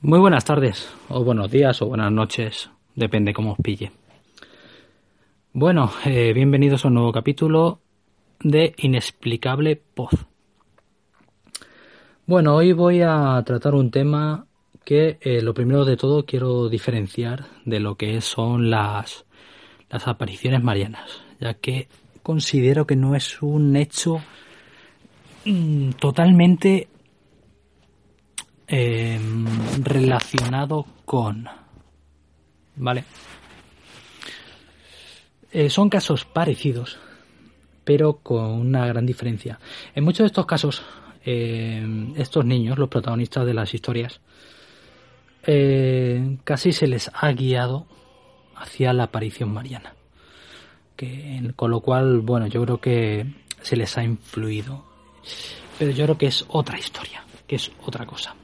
Muy buenas tardes, o buenos días, o buenas noches, depende cómo os pille. Bueno, eh, bienvenidos a un nuevo capítulo de Inexplicable Poz. Bueno, hoy voy a tratar un tema que eh, lo primero de todo quiero diferenciar de lo que son las, las apariciones marianas, ya que considero que no es un hecho mm, totalmente eh, relacionado con. ¿Vale? Eh, son casos parecidos, pero con una gran diferencia. En muchos de estos casos, eh, estos niños, los protagonistas de las historias, eh, casi se les ha guiado hacia la aparición mariana. Que, con lo cual, bueno, yo creo que se les ha influido. Pero yo creo que es otra historia, que es otra cosa.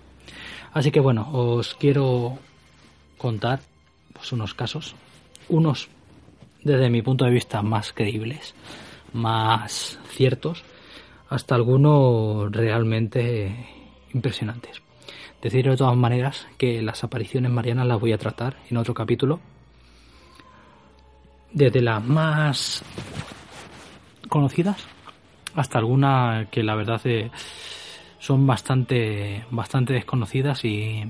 Así que bueno, os quiero contar pues, unos casos, unos desde mi punto de vista más creíbles, más ciertos, hasta algunos realmente impresionantes. Decir de todas maneras que las apariciones marianas las voy a tratar en otro capítulo, desde las más conocidas hasta alguna que la verdad es son bastante, bastante desconocidas y,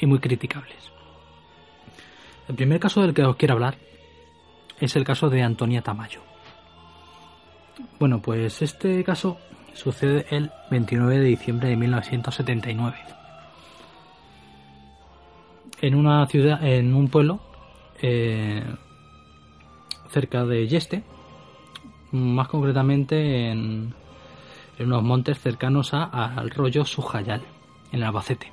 y muy criticables. El primer caso del que os quiero hablar es el caso de Antonia Tamayo. Bueno, pues este caso sucede el 29 de diciembre de 1979. En una ciudad, en un pueblo eh, cerca de Yeste, más concretamente en, en unos montes cercanos a, al rollo Sujayal, en Albacete.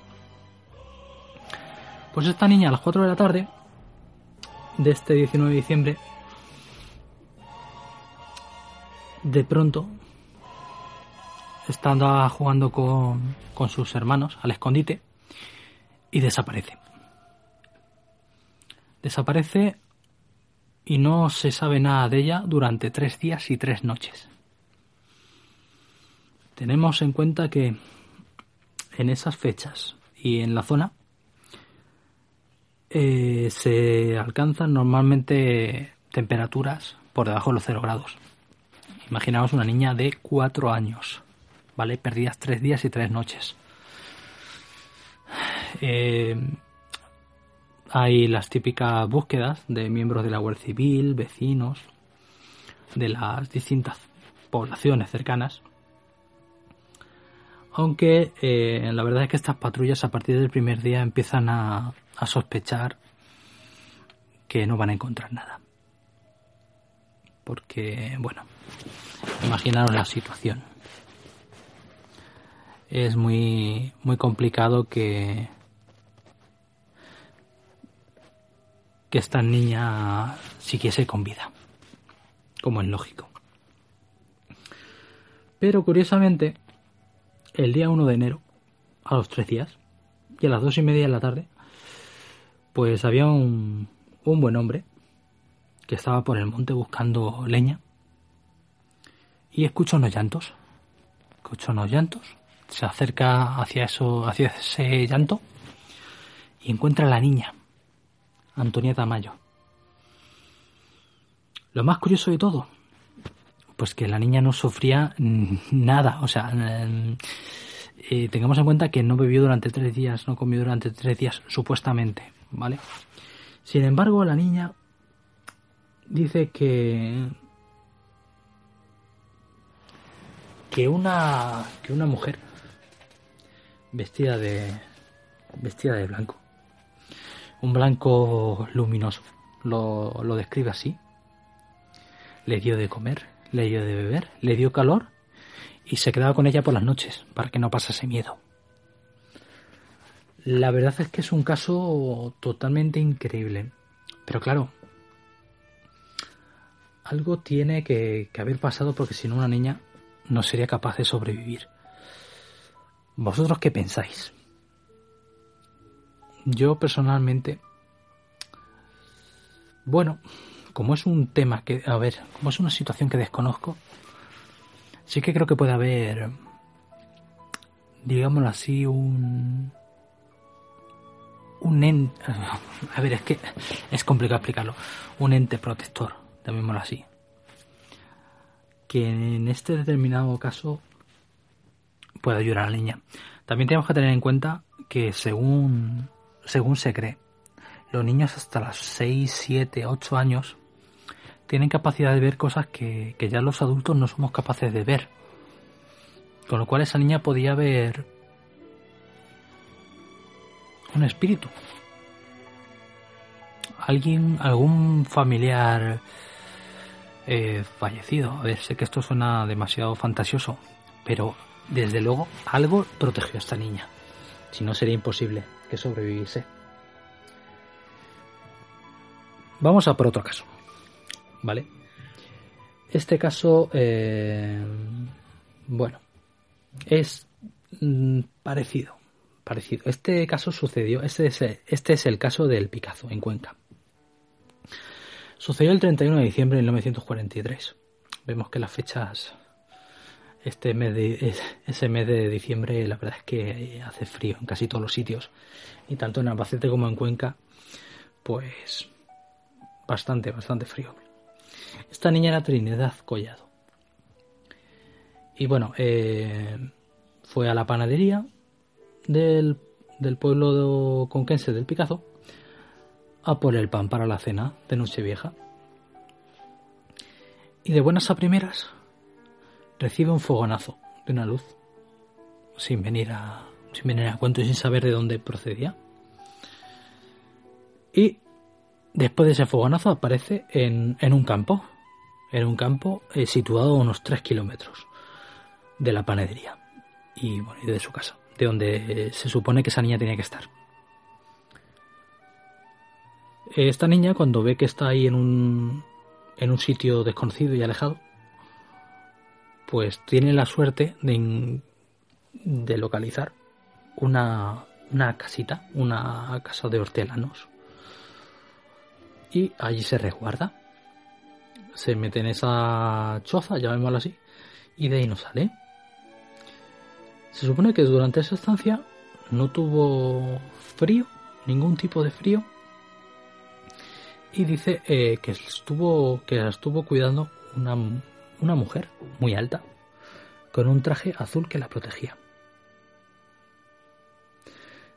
Pues esta niña a las 4 de la tarde de este 19 de diciembre, de pronto, estando jugando con, con sus hermanos al escondite y desaparece. Desaparece y no se sabe nada de ella durante tres días y tres noches. Tenemos en cuenta que en esas fechas y en la zona eh, se alcanzan normalmente temperaturas por debajo de los 0 grados. Imaginaos una niña de 4 años, ¿vale? Perdidas 3 días y 3 noches. Eh, hay las típicas búsquedas de miembros de la Guardia Civil, vecinos, de las distintas poblaciones cercanas aunque eh, la verdad es que estas patrullas a partir del primer día empiezan a, a sospechar que no van a encontrar nada. Porque, bueno, imaginaros la situación. Es muy, muy complicado que, que esta niña siguiese con vida, como es lógico. Pero curiosamente, el día 1 de enero, a los tres días, y a las dos y media de la tarde, pues había un, un buen hombre que estaba por el monte buscando leña y escucha unos llantos. Escucha unos llantos, se acerca hacia, eso, hacia ese llanto y encuentra a la niña, Antonieta Mayo. Lo más curioso de todo, pues que la niña no sufría nada, o sea, eh, tengamos en cuenta que no bebió durante tres días, no comió durante tres días, supuestamente, ¿vale? Sin embargo, la niña dice que que una que una mujer vestida de vestida de blanco, un blanco luminoso, lo, lo describe así, le dio de comer, le dio de beber, le dio calor y se quedaba con ella por las noches para que no pasase miedo. La verdad es que es un caso totalmente increíble. Pero claro, algo tiene que, haber pasado porque si no una niña no sería capaz de sobrevivir. ¿Vosotros qué pensáis? Yo personalmente, bueno, como es un tema que, a ver, como es una situación que desconozco, sí que creo que puede haber, digámoslo así, un... Un ente... A ver, es que es complicado explicarlo. Un ente protector, llamémoslo así. Que en este determinado caso puede ayudar a la niña. También tenemos que tener en cuenta que según, según se cree, los niños hasta los 6, 7, 8 años tienen capacidad de ver cosas que, ya los adultos no somos capaces de ver. Con lo cual esa niña podía ver un espíritu. Alguien, algún familiar eh, fallecido. A ver, sé que esto suena demasiado fantasioso, pero desde luego algo protegió a esta niña. Si no sería imposible que sobreviviese. Vamos a por otro caso. ¿Vale? Este caso, eh, bueno, es mm, parecido, parecido. Este caso sucedió, este es, este es el caso del Picazo en Cuenca. Sucedió el 31 de diciembre de 1943. Vemos que las fechas, este mes de, ese mes de diciembre, la verdad es que hace frío en casi todos los sitios. Y tanto en Albacete como en Cuenca, pues bastante, bastante frío. Esta niña era Trinidad Collado. Y bueno, eh, fue a la panadería del, del pueblo conquense del Picazo a por el pan para la cena de Nochevieja. Y de buenas a primeras recibe un fogonazo de una luz sin venir a sin venir a cuento y sin saber de dónde procedía. Y después de ese fogonazo aparece en, en un campo era un campo eh, situado a unos 3 kilómetros de la panadería y, de su casa, de donde se supone que esa niña tenía que estar. Esta niña, cuando ve que está ahí en un, en un sitio desconocido y alejado, pues tiene la suerte de, de localizar una, una casita, una casa de hortelanos. Y allí se resguarda se mete en esa choza, llamémoslo así, y de ahí no sale. Se supone que durante esa estancia no tuvo frío, ningún tipo de frío, y dice eh, que estuvo que la estuvo cuidando una, una mujer muy alta con un traje azul que la protegía.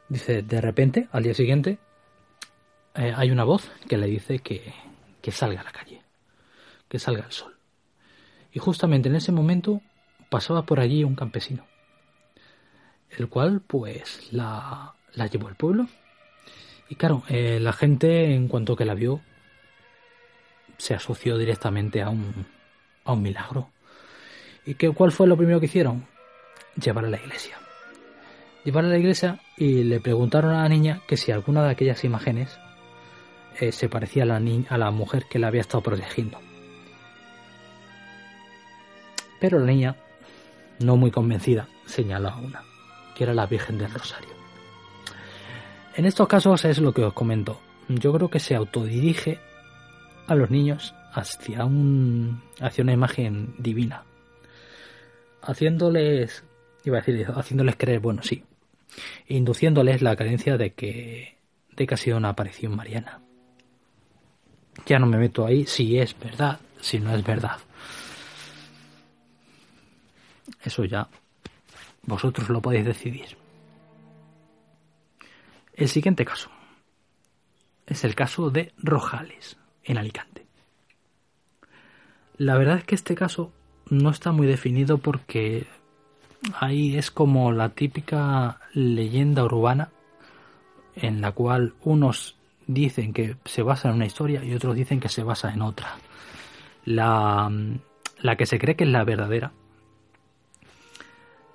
Dice, de repente, al día siguiente, eh, hay una voz que le dice que, que salga a la calle que salga el sol. Y justamente en ese momento pasaba por allí un campesino, el cual pues la, la llevó al pueblo. Y claro, eh, la gente en cuanto que la vio se asoció directamente a un, a un milagro. ¿Y qué, cuál fue lo primero que hicieron? Llevar a la iglesia. Llevar a la iglesia y le preguntaron a la niña que si alguna de aquellas imágenes eh, se parecía a la, a la mujer que la había estado protegiendo. Pero la niña, no muy convencida, señaló a una, que era la Virgen del Rosario. En estos casos es lo que os comento. Yo creo que se autodirige a los niños hacia, un, hacia una imagen divina, haciéndoles, iba a decir, haciéndoles creer, bueno, sí, induciéndoles la creencia de que, de que ha sido una aparición mariana. Ya no me meto ahí si es verdad, si no es verdad. Eso ya vosotros lo podéis decidir. El siguiente caso es el caso de Rojales, en Alicante. La verdad es que este caso no está muy definido porque ahí es como la típica leyenda urbana en la cual unos dicen que se basa en una historia y otros dicen que se basa en otra. La, la que se cree que es la verdadera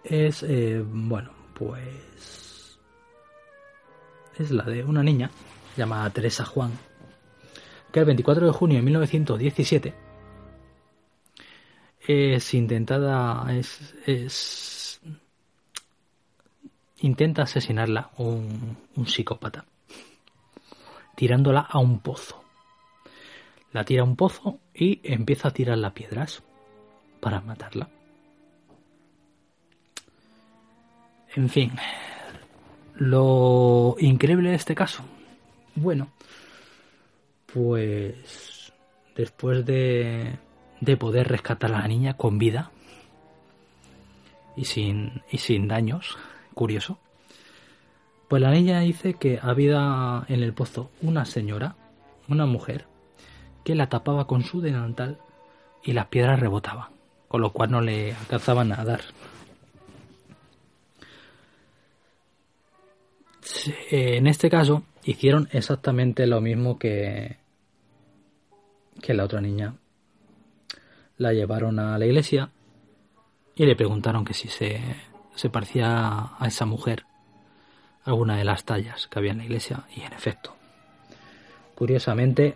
es, eh, bueno, pues... Es la de una niña llamada Teresa Juan, que el 24 de junio de 1917 es intentada, es, es intenta asesinarla un, un psicópata, tirándola a un pozo. La tira a un pozo y empieza a tirar las piedras para matarla. En fin, lo increíble de este caso, bueno, pues después de, de poder rescatar a la niña con vida y sin, y sin daños, curioso, pues la niña dice que había en el pozo una señora, una mujer, que la tapaba con su delantal y las piedras rebotaban, con lo cual no le alcanzaban a dar. En este caso hicieron exactamente lo mismo que, que la otra niña. La llevaron a la iglesia y le preguntaron que si se, se parecía a esa mujer alguna de las tallas que había en la iglesia y en efecto. Curiosamente,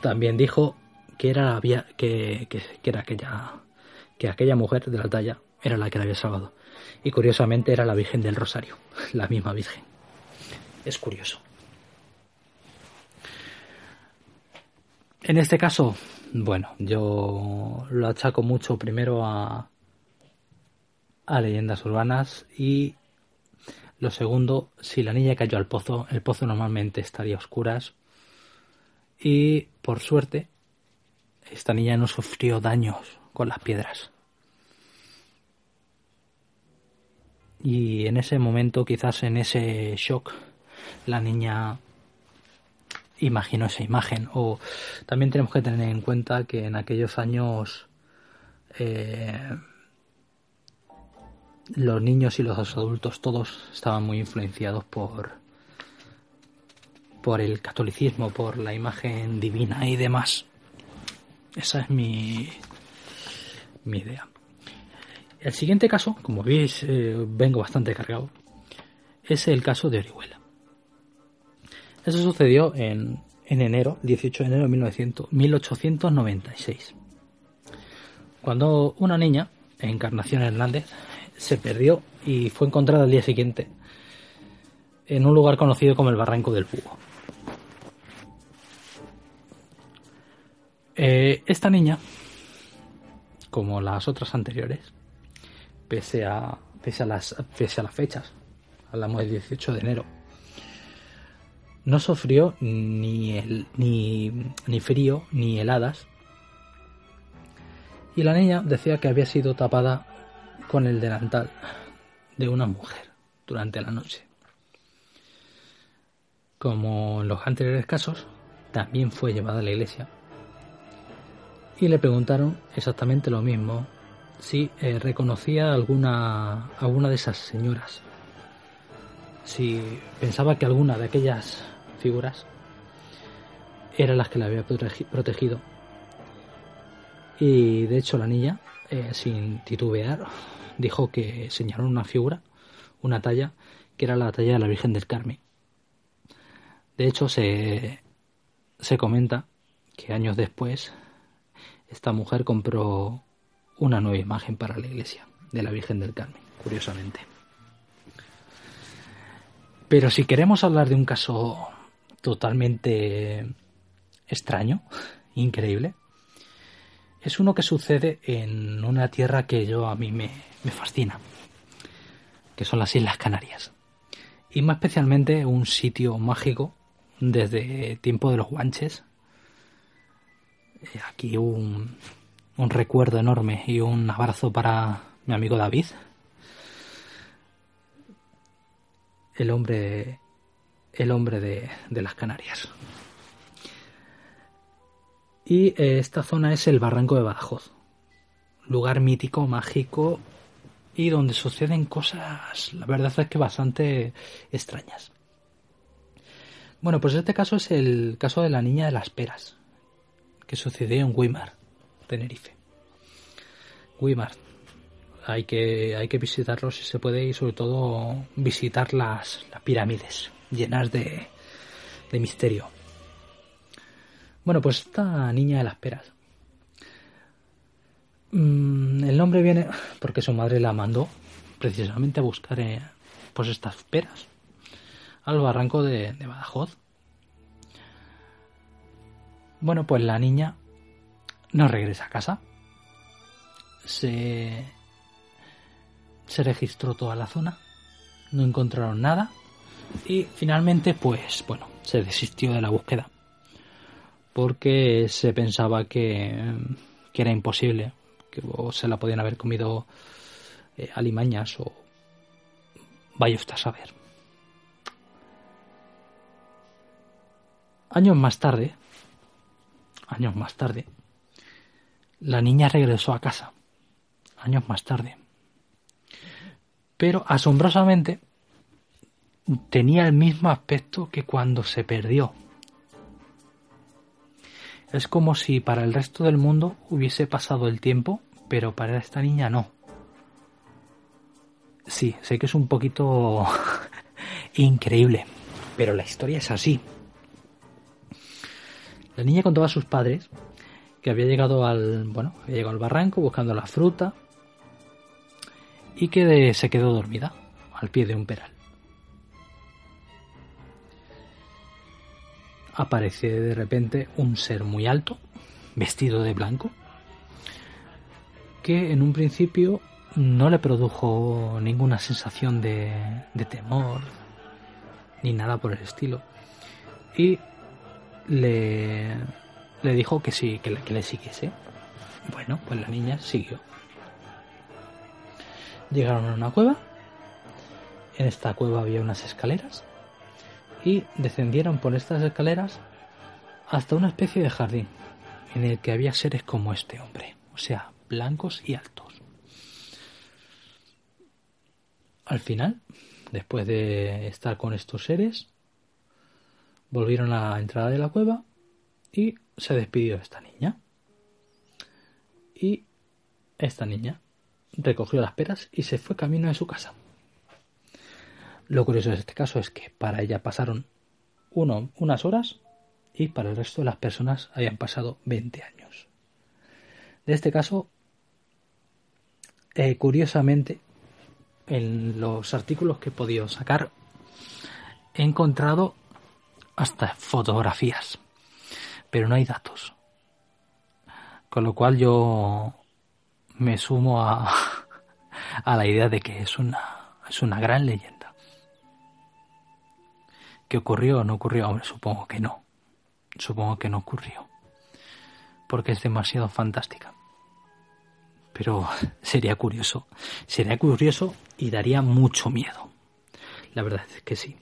también dijo que era, que, que, que, era aquella, que aquella mujer de la talla era la que la había salvado. Y curiosamente era la Virgen del Rosario, la misma Virgen. Es curioso. En este caso, bueno, yo lo achaco mucho primero a, leyendas urbanas y lo segundo, si la niña cayó al pozo, el pozo normalmente estaría a oscuras y por suerte esta niña no sufrió daños con las piedras. Y en ese momento, quizás en ese shock, la niña imaginó esa imagen. O también tenemos que tener en cuenta que en aquellos años eh, los niños y los adultos todos estaban muy influenciados por por el catolicismo, por la imagen divina y demás. Esa es mi mi idea. El siguiente caso, como veis, eh, vengo bastante cargado, es el caso de Orihuela. Eso sucedió en, en enero, 18 de enero de 1900, 1896, cuando una niña, Encarnación Hernández, se perdió y fue encontrada al día siguiente en un lugar conocido como el Barranco del Búho. Eh, esta niña, como las otras anteriores, pese a, pese a, las, pese a las fechas, hablamos del 18 de enero, no sufrió ni, ni, ni frío ni heladas. Y la niña decía que había sido tapada con el delantal de una mujer durante la noche. Como en los anteriores casos, también fue llevada a la iglesia y le preguntaron exactamente lo mismo si eh, reconocía alguna, alguna de esas señoras, si pensaba que alguna de aquellas figuras eran las que la había protegido. Y de hecho la niña, eh, sin titubear, dijo que señaló una figura, una talla, que era la talla de la Virgen del Carmen. De hecho, se, se comenta que años después esta mujer compró una nueva imagen para la iglesia de la Virgen del Carmen, curiosamente. Pero si queremos hablar de un caso totalmente extraño, increíble, es uno que sucede en una tierra que yo a mí me, fascina, que son las Islas Canarias. Y más especialmente un sitio mágico desde tiempo de los guanches. Eh, aquí un, un recuerdo enorme y un abrazo para mi amigo David. El hombre, el hombre de, de las Canarias. Y eh, esta zona es el Barranco de Badajoz. Lugar mítico, mágico y donde suceden cosas, la verdad es que bastante extrañas. Bueno, pues este caso es el caso de la niña de las peras, que sucedió en Weimar. Tenerife. Weimar. hay que, hay que visitarlo si se puede y sobre todo visitar las, las pirámides llenas de, de misterio. Bueno, pues esta niña de las peras. Mm, el nombre viene porque su madre la mandó precisamente a buscar eh, pues estas peras al barranco de, de Badajoz. Bueno, pues la niña no regresa a casa. Se, se registró toda la zona. No encontraron nada. Y finalmente, pues bueno, se desistió de la búsqueda. Porque se pensaba que, que era imposible. Que se la podían haber comido eh, alimañas o vaya usted a saber. Años más tarde, años más tarde, la niña regresó a casa. Años más tarde. Pero asombrosamente tenía el mismo aspecto que cuando se perdió. Es como si para el resto del mundo hubiese pasado el tiempo, pero para esta niña no. Sí, sé que es un poquito increíble, pero la historia es así. La niña contaba a sus padres había llegado al, bueno, había llegado al barranco buscando la fruta y que se quedó dormida al pie de un peral. Aparece de repente un ser muy alto, vestido de blanco, que en un principio no le produjo ninguna sensación de temor ni nada por el estilo. Y le, le dijo que sí, que le, siguiese. Bueno, pues la niña siguió. Llegaron a una cueva. En esta cueva había unas escaleras. Y descendieron por estas escaleras hasta una especie de jardín en el que había seres como este hombre, o sea, blancos y altos. Al final, después de estar con estos seres, volvieron a la entrada de la cueva y se despidió esta niña. Y esta niña recogió las peras y se fue camino de su casa. Lo curioso de este caso es que para ella pasaron unas horas y para el resto de las personas habían pasado 20 años. De este caso, eh, curiosamente, en los artículos que he podido sacar, he encontrado hasta fotografías, pero no hay datos. Con lo cual yo me sumo a, a la idea de que es una, es una gran leyenda. ¿Que ocurrió o no ocurrió? Hombre, supongo que no. Supongo que no ocurrió. Porque es demasiado fantástica. Pero sería curioso. Sería curioso y daría mucho miedo. La verdad es que sí.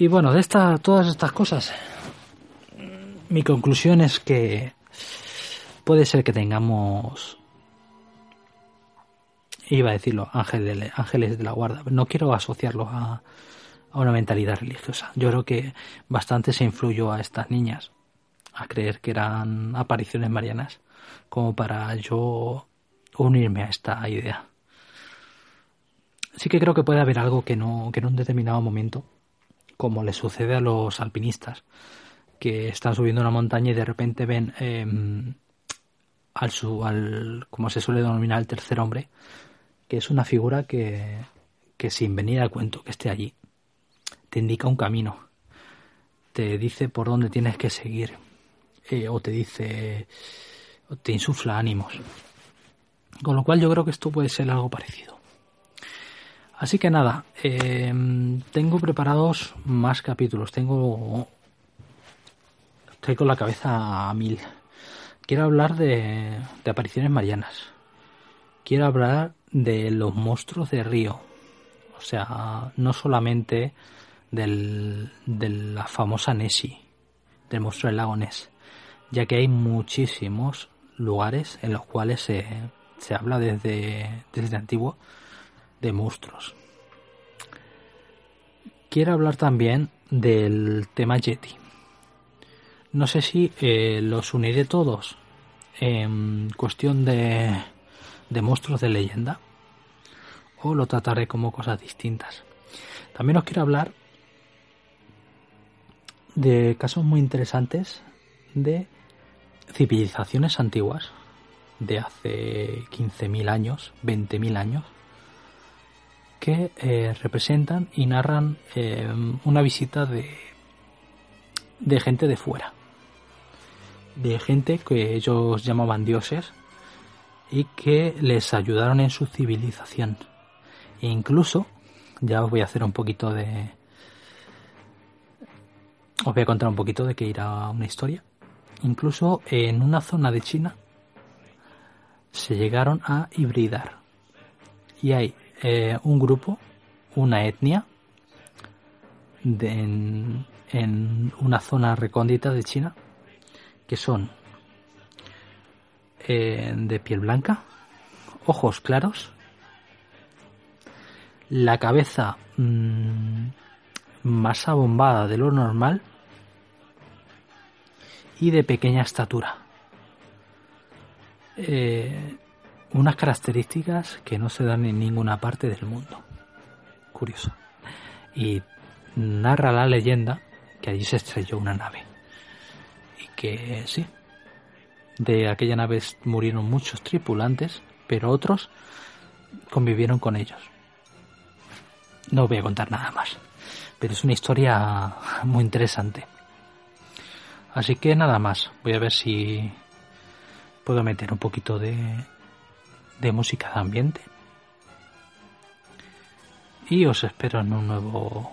Y bueno, de esta, todas estas cosas, mi conclusión es que puede ser que tengamos, iba a decirlo, ángeles, ángeles de la guarda. No quiero asociarlo a, a una mentalidad religiosa. Yo creo que bastante se influyó a estas niñas a creer que eran apariciones marianas como para yo unirme a esta idea. Sí que creo que puede haber algo que no que en un determinado momento, como le sucede a los alpinistas, que están subiendo una montaña y de repente ven eh, al, su, al, como se suele denominar, el tercer hombre, que es una figura que, que sin venir al cuento que esté allí, te indica un camino, te dice por dónde tienes que seguir, eh, o te dice, te insufla ánimos. Con lo cual yo creo que esto puede ser algo parecido. Así que nada, eh, tengo preparados más capítulos, tengo... Estoy con la cabeza a mil. Quiero hablar de, de apariciones marianas. Quiero hablar de los monstruos de río. O sea, no solamente del, de la famosa Nessie, del monstruo del lago Ness, ya que hay muchísimos lugares en los cuales se, se habla desde, desde antiguo de monstruos. Quiero hablar también del tema Yeti. No sé si eh, los uniré todos en cuestión de, de monstruos de leyenda o lo trataré como cosas distintas. También os quiero hablar de casos muy interesantes de civilizaciones antiguas de hace 15.000 años, 20.000 años, que eh, representan y narran eh, una visita de, de gente de fuera, de gente que ellos llamaban dioses y que les ayudaron en su civilización. E incluso, ya os voy a hacer un poquito de... Os voy a contar un poquito de que irá una historia. Incluso en una zona de China se llegaron a hibridar. Y hay eh, un grupo, una etnia, en, una zona recóndita de China, que son eh, de piel blanca, ojos claros, la cabeza mm, más abombada de lo normal y de pequeña estatura. Eh, unas características que no se dan en ninguna parte del mundo. Curioso. Y narra la leyenda que allí se estrelló una nave. Y que sí, de aquella nave murieron muchos tripulantes, pero otros convivieron con ellos. No voy a contar nada más, pero es una historia muy interesante. Así que nada más, voy a ver si puedo meter un poquito de, de música de ambiente. Y os espero en un nuevo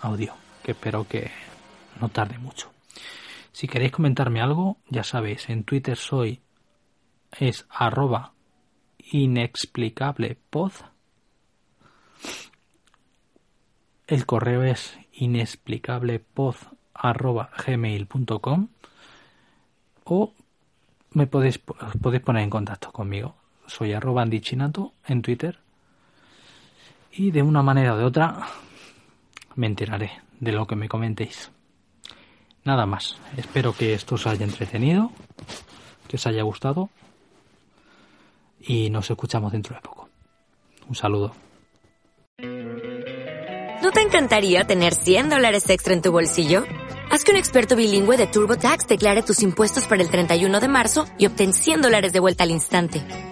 audio, que espero que no tarde mucho. Si queréis comentarme algo, ya sabéis, en Twitter soy es arroba inexplicablepod. El correo es inexplicablepod arroba o me podéis, podéis poner en contacto conmigo soy arroba andichinato en Twitter y de una manera o de otra me enteraré de lo que me comentéis. Nada más, espero que esto os haya entretenido, que os haya gustado y nos escuchamos dentro de poco. Un saludo. ¿No te encantaría tener 100 dólares extra en tu bolsillo? Haz que un experto bilingüe de TurboTax declare tus impuestos para el 31 de marzo y obtén 100 dólares de vuelta al instante.